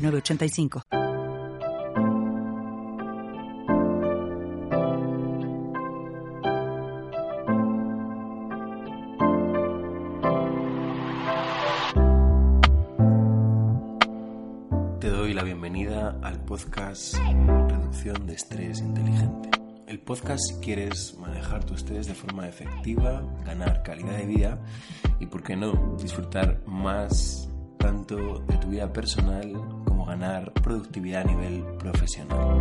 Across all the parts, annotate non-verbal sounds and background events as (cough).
906985. Te doy la bienvenida al podcast Reducción de Estrés Inteligente. El podcast si quieres manejar tu estrés de forma efectiva, ganar calidad de vida y, por qué no, disfrutar más tanto de tu vida personal ganar productividad a nivel profesional.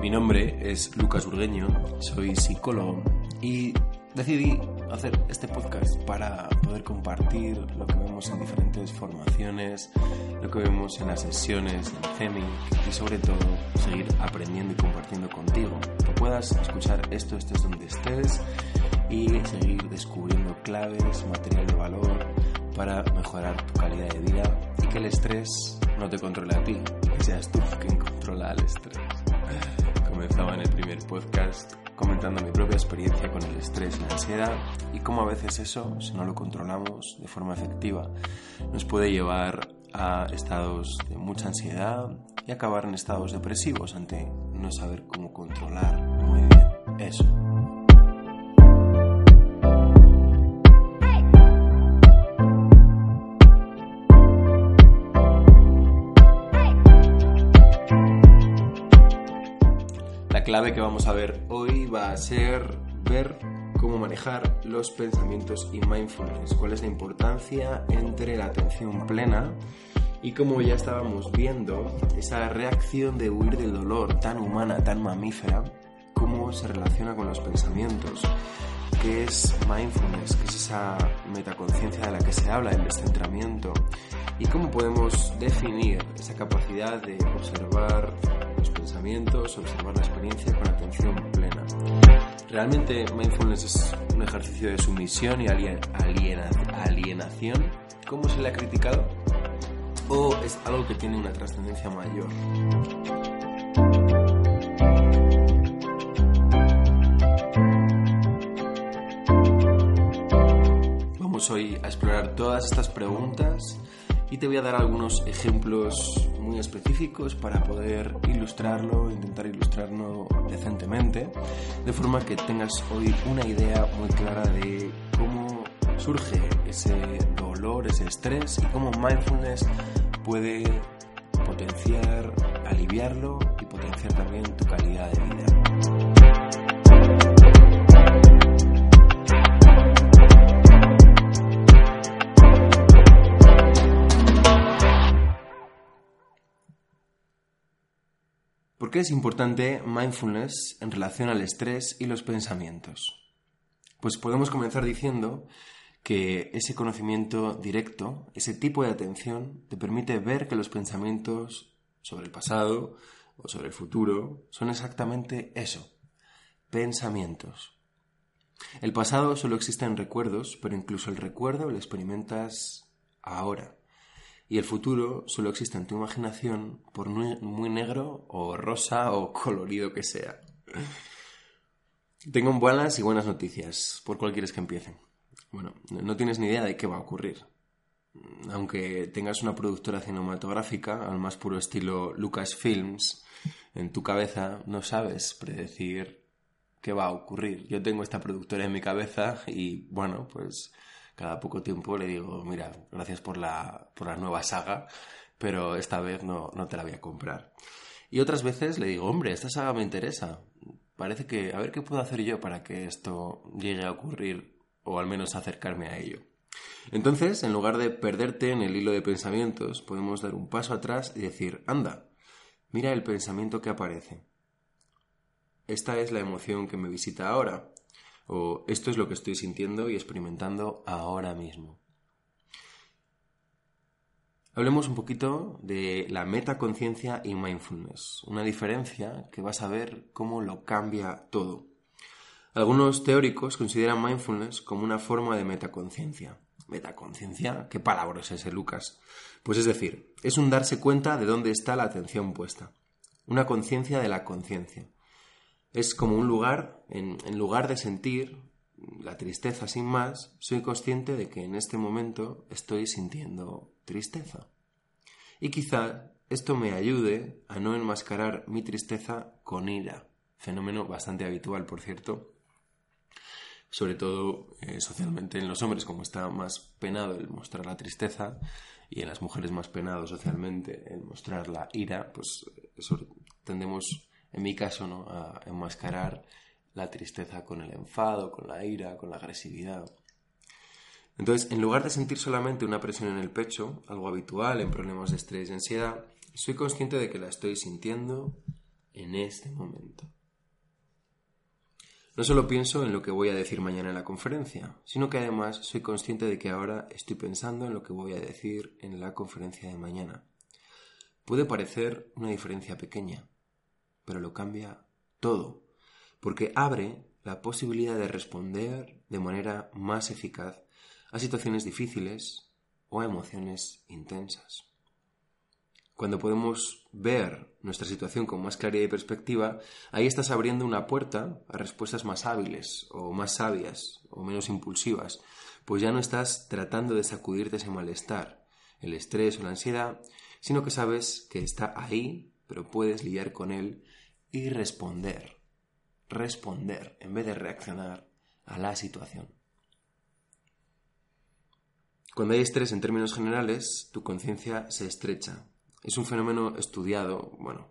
Mi nombre es Lucas Burgueño, soy psicólogo y decidí hacer este podcast para poder compartir lo que vemos en diferentes formaciones, lo que vemos en las sesiones del CEMIC y sobre todo seguir aprendiendo y compartiendo contigo. Que puedas escuchar esto, estés donde estés y seguir descubriendo claves, material de valor para mejorar tu calidad de vida y que el estrés no te controle a ti, que seas tú quien controla al estrés. Comenzaba en el primer podcast comentando mi propia experiencia con el estrés la ansiedad y cómo a veces eso, si no lo controlamos de forma efectiva, nos puede llevar a estados de mucha ansiedad y acabar en estados depresivos ante no saber cómo controlar muy bien eso. La clave que vamos a ver hoy va a ser ver cómo manejar los pensamientos y mindfulness, cuál es la importancia entre la atención plena y como ya estábamos viendo, esa reacción de huir del dolor tan humana, tan mamífera, cómo se relaciona con los pensamientos, qué es mindfulness, qué es esa metaconciencia de la que se habla, el descentramiento, y cómo podemos definir esa capacidad de observar observar la experiencia con atención plena. Realmente mindfulness es un ejercicio de sumisión y alien, aliena, alienación, ¿cómo se le ha criticado? ¿O es algo que tiene una trascendencia mayor? Vamos hoy a explorar todas estas preguntas y te voy a dar algunos ejemplos muy específicos para poder ilustrarlo, intentar ilustrarlo decentemente, de forma que tengas hoy una idea muy clara de cómo surge ese dolor, ese estrés y cómo mindfulness puede potenciar, aliviarlo y potenciar también tu calidad de vida. Qué es importante mindfulness en relación al estrés y los pensamientos? Pues podemos comenzar diciendo que ese conocimiento directo, ese tipo de atención, te permite ver que los pensamientos sobre el pasado o sobre el futuro son exactamente eso, pensamientos. El pasado solo existe en recuerdos, pero incluso el recuerdo lo experimentas ahora. Y el futuro solo existe en tu imaginación por muy negro o rosa o (laughs) colorido que sea. Tengo buenas y buenas noticias. ¿Por cuál quieres que empiece? Bueno, no tienes ni idea de qué va a ocurrir. Aunque tengas una productora cinematográfica al más puro estilo Lucasfilms, en tu cabeza no sabes predecir qué va a ocurrir. Yo tengo esta productora en mi cabeza y bueno, pues cada poco tiempo le digo, mira, gracias por la, por la nueva saga, pero esta vez no, no te la voy a comprar. Y otras veces le digo, hombre, esta saga me interesa. Parece que, a ver qué puedo hacer yo para que esto llegue a ocurrir o al menos acercarme a ello. Entonces, en lugar de perderte en el hilo de pensamientos, podemos dar un paso atrás y decir, anda, mira el pensamiento que aparece. esta es la emoción que me visita ahora, o esto es lo que estoy sintiendo y experimentando ahora mismo. Hablemos un poquito de la metaconciencia y mindfulness, una diferencia que vas a ver cómo lo cambia todo. Algunos teóricos consideran mindfulness como una forma de metaconciencia. ¿Metaconciencia? ¿Qué palabra es ese, Lucas? Pues es decir, es un darse cuenta de dónde está la atención puesta. Una conciencia de la conciencia. Es como un lugar, en, lugar de sentir la tristeza sin más, soy consciente de que en este momento estoy sintiendo tristeza. Y quizá esto me ayude a no enmascarar mi tristeza con ira, fenómeno bastante habitual, por cierto, sobre todo eh, socialmente en los hombres, como está más penado el mostrar la tristeza, y en las mujeres más penado socialmente el mostrar la ira, pues tendemos, en mi caso, ¿no? a enmascarar la tristeza con el enfado, con la ira, con la agresividad. Entonces, en lugar de sentir solamente una presión en el pecho, algo habitual en problemas de estrés y ansiedad, soy consciente de que la estoy sintiendo en este momento. No solo pienso en lo que voy a decir mañana en la conferencia, sino que además soy consciente de que ahora estoy pensando en lo que voy a decir en la conferencia de mañana. Puede parecer una diferencia pequeña, pero lo cambia todo, porque abre la posibilidad de responder de manera más eficaz a situaciones difíciles o a emociones intensas. Cuando podemos ver nuestra situación con más claridad y perspectiva, ahí estás abriendo una puerta a respuestas más hábiles o más sabias o menos impulsivas, pues ya no estás tratando de sacudirte ese malestar, el estrés o la ansiedad, sino que sabes que está ahí, pero puedes lidiar con él y responder, responder en vez de reaccionar a la situación. Cuando hay estrés en términos generales, tu conciencia se estrecha. Es un fenómeno estudiado, bueno,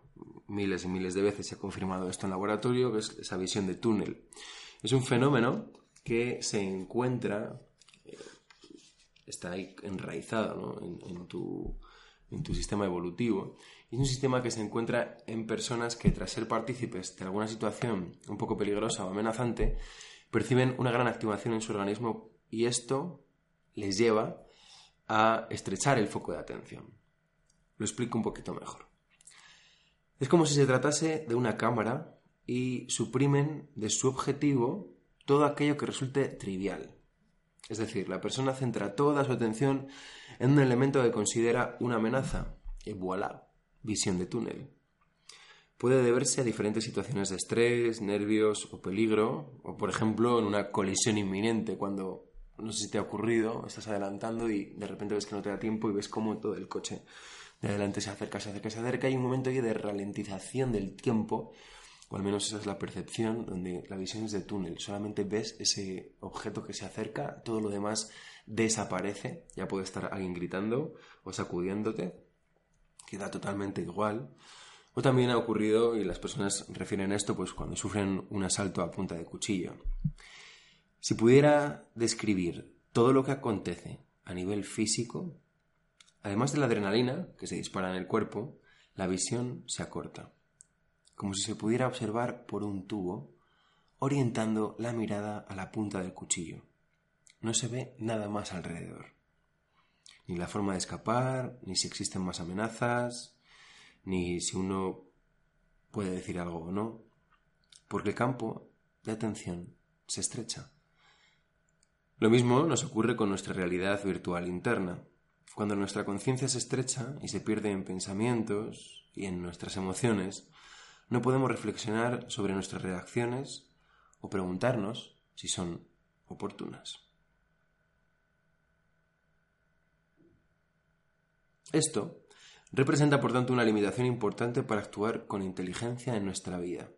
miles y miles de veces se ha confirmado esto en laboratorio, que es esa visión de túnel. Es un fenómeno que se encuentra, eh, está ahí enraizado en, tu, en tu sistema evolutivo. Es un sistema que se encuentra en personas que tras ser partícipes de alguna situación un poco peligrosa o amenazante, perciben una gran activación en su organismo y esto les lleva a estrechar el foco de atención. Lo explico un poquito mejor. Es como si se tratase de una cámara y suprimen de su objetivo todo aquello que resulte trivial. Es decir, la persona centra toda su atención en un elemento que considera una amenaza. Y voilà, visión de túnel. Puede deberse a diferentes situaciones de estrés, nervios o peligro, o por ejemplo en una colisión inminente cuando no sé si te ha ocurrido, estás adelantando y de repente ves que no te da tiempo y ves cómo todo el coche de adelante se acerca, se acerca, se acerca. Hay un momento ahí de ralentización del tiempo, o al menos esa es la percepción, donde la visión es de túnel. Solamente ves ese objeto que se acerca, todo lo demás desaparece. Ya puede estar alguien gritando o sacudiéndote, queda totalmente igual. O también ha ocurrido, y las personas refieren esto, pues cuando sufren un asalto a punta de cuchillo. Si pudiera describir todo lo que acontece a nivel físico, además de la adrenalina que se dispara en el cuerpo, la visión se acorta, como si se pudiera observar por un tubo, orientando la mirada a la punta del cuchillo. No se ve nada más alrededor. Ni la forma de escapar, ni si existen más amenazas, ni si uno puede decir algo o no, porque el campo de atención se estrecha. Lo mismo nos ocurre con nuestra realidad virtual interna. Cuando nuestra conciencia se estrecha y se pierde en pensamientos y en nuestras emociones, no podemos reflexionar sobre nuestras reacciones o preguntarnos si son oportunas. Esto representa, por tanto, una limitación importante para actuar con inteligencia en nuestra vida.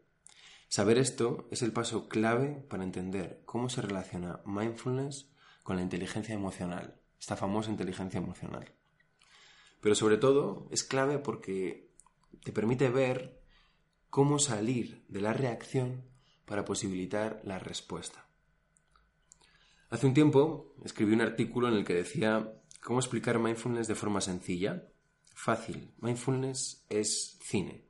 Saber esto es el paso clave para entender cómo se relaciona mindfulness con la inteligencia emocional, esta famosa inteligencia emocional. Pero sobre todo es clave porque te permite ver cómo salir de la reacción para posibilitar la respuesta. Hace un tiempo escribí un artículo en el que decía cómo explicar mindfulness de forma sencilla, fácil. Mindfulness es cine.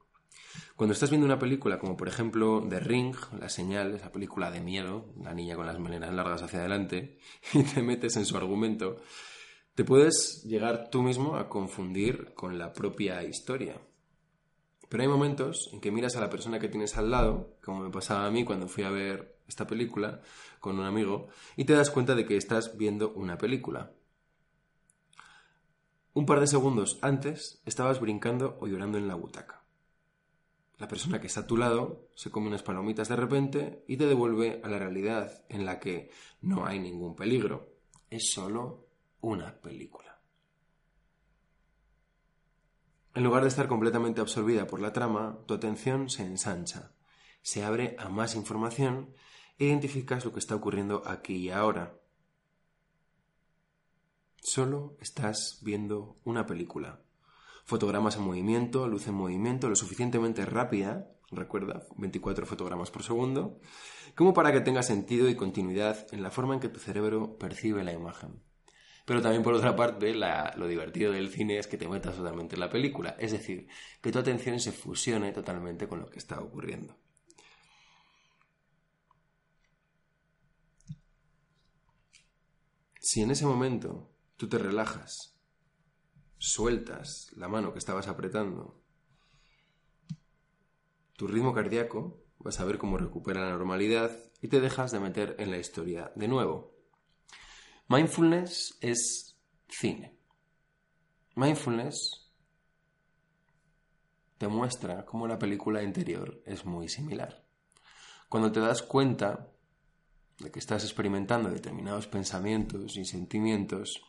Cuando estás viendo una película como por ejemplo The Ring, La Señal, esa película de miedo, la niña con las melenas largas hacia adelante, (laughs) y te metes en su argumento, te puedes llegar tú mismo a confundir con la propia historia. Pero hay momentos en que miras a la persona que tienes al lado, como me pasaba a mí cuando fui a ver esta película con un amigo, y te das cuenta de que estás viendo una película. Un par de segundos antes estabas brincando o llorando en la butaca. La persona que está a tu lado se come unas palomitas de repente y te devuelve a la realidad en la que no hay ningún peligro. Es solo una película. En lugar de estar completamente absorbida por la trama, tu atención se ensancha, se abre a más información e identificas lo que está ocurriendo aquí y ahora. Solo estás viendo una película. Fotogramas en movimiento, luz en movimiento, lo suficientemente rápida, recuerda, 24 fotogramas por segundo, como para que tenga sentido y continuidad en la forma en que tu cerebro percibe la imagen. Pero también por otra parte, lo divertido del cine es que te metas totalmente en la película, es decir, que tu atención se fusione totalmente con lo que está ocurriendo. Si en ese momento tú te relajas, sueltas la mano que estabas apretando, tu ritmo cardíaco vas a ver cómo recupera la normalidad y te dejas de meter en la historia de nuevo. Mindfulness es cine. Mindfulness te muestra cómo la película interior es muy similar. Cuando te das cuenta de que estás experimentando determinados pensamientos y sentimientos,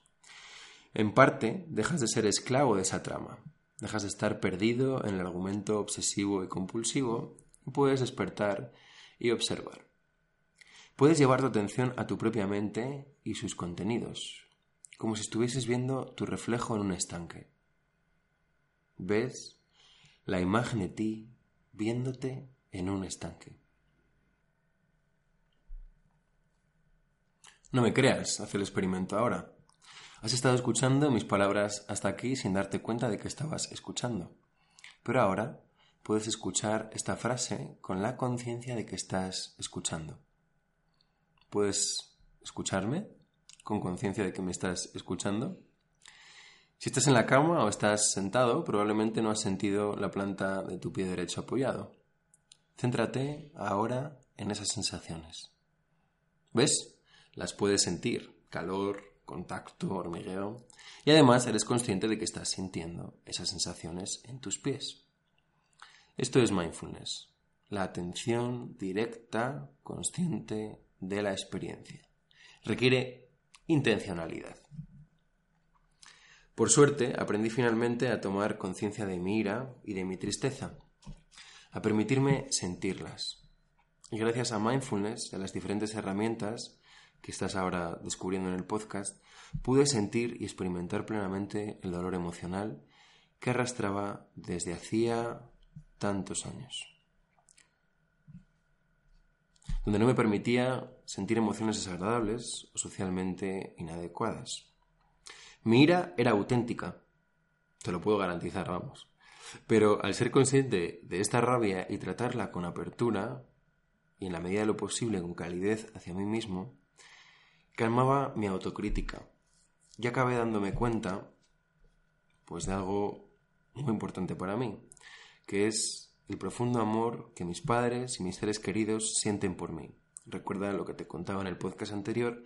en parte dejas de ser esclavo de esa trama, dejas de estar perdido en el argumento obsesivo y compulsivo y puedes despertar y observar. Puedes llevar tu atención a tu propia mente y sus contenidos, como si estuvieses viendo tu reflejo en un estanque. Ves la imagen de ti viéndote en un estanque. No me creas, haz el experimento ahora. Has estado escuchando mis palabras hasta aquí sin darte cuenta de que estabas escuchando. Pero ahora puedes escuchar esta frase con la conciencia de que estás escuchando. ¿Puedes escucharme con conciencia de que me estás escuchando? Si estás en la cama o estás sentado, probablemente no has sentido la planta de tu pie derecho apoyado. Céntrate ahora en esas sensaciones. ¿Ves? Las puedes sentir. Calor, contacto, hormigueo. Y además eres consciente de que estás sintiendo esas sensaciones en tus pies. Esto es mindfulness. La atención directa, consciente de la experiencia. Requiere intencionalidad. Por suerte, aprendí finalmente a tomar conciencia de mi ira y de mi tristeza, a permitirme sentirlas. Y gracias a mindfulness y a las diferentes herramientas que estás ahora descubriendo en el podcast, pude sentir y experimentar plenamente el dolor emocional que arrastraba desde hacía tantos años donde no me permitía sentir emociones desagradables o socialmente inadecuadas. Mi ira era auténtica, te lo puedo garantizar, vamos. Pero al ser consciente de esta rabia y tratarla con apertura y en la medida de lo posible con calidez hacia mí mismo, calmaba mi autocrítica. Y acabé dándome cuenta, pues de algo muy importante para mí, que es el profundo amor que mis padres y mis seres queridos sienten por mí. Recuerda lo que te contaba en el podcast anterior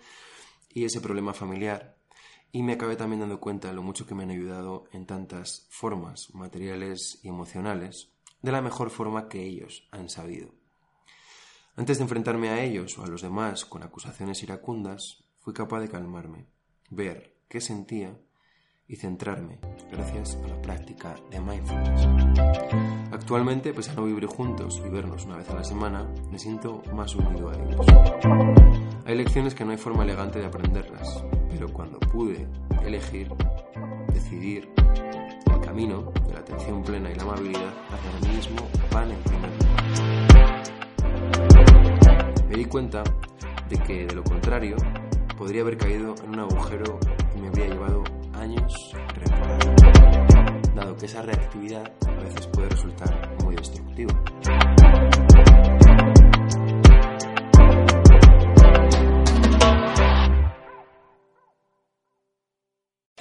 y ese problema familiar. Y me acabé también dando cuenta de lo mucho que me han ayudado en tantas formas, materiales y emocionales, de la mejor forma que ellos han sabido. Antes de enfrentarme a ellos o a los demás con acusaciones iracundas, fui capaz de calmarme, ver qué sentía y centrarme gracias a la práctica de mindfulness. Actualmente, pese a no vivir juntos y vernos una vez a la semana, me siento más unido a ellos. Hay lecciones que no hay forma elegante de aprenderlas, pero cuando pude elegir, decidir, el camino de la atención plena y la amabilidad hacia mí mismo van en primer lugar. Me di cuenta de que, de lo contrario, podría haber caído en un agujero que me habría llevado años dado que esa reactividad a veces puede resultar muy destructivo.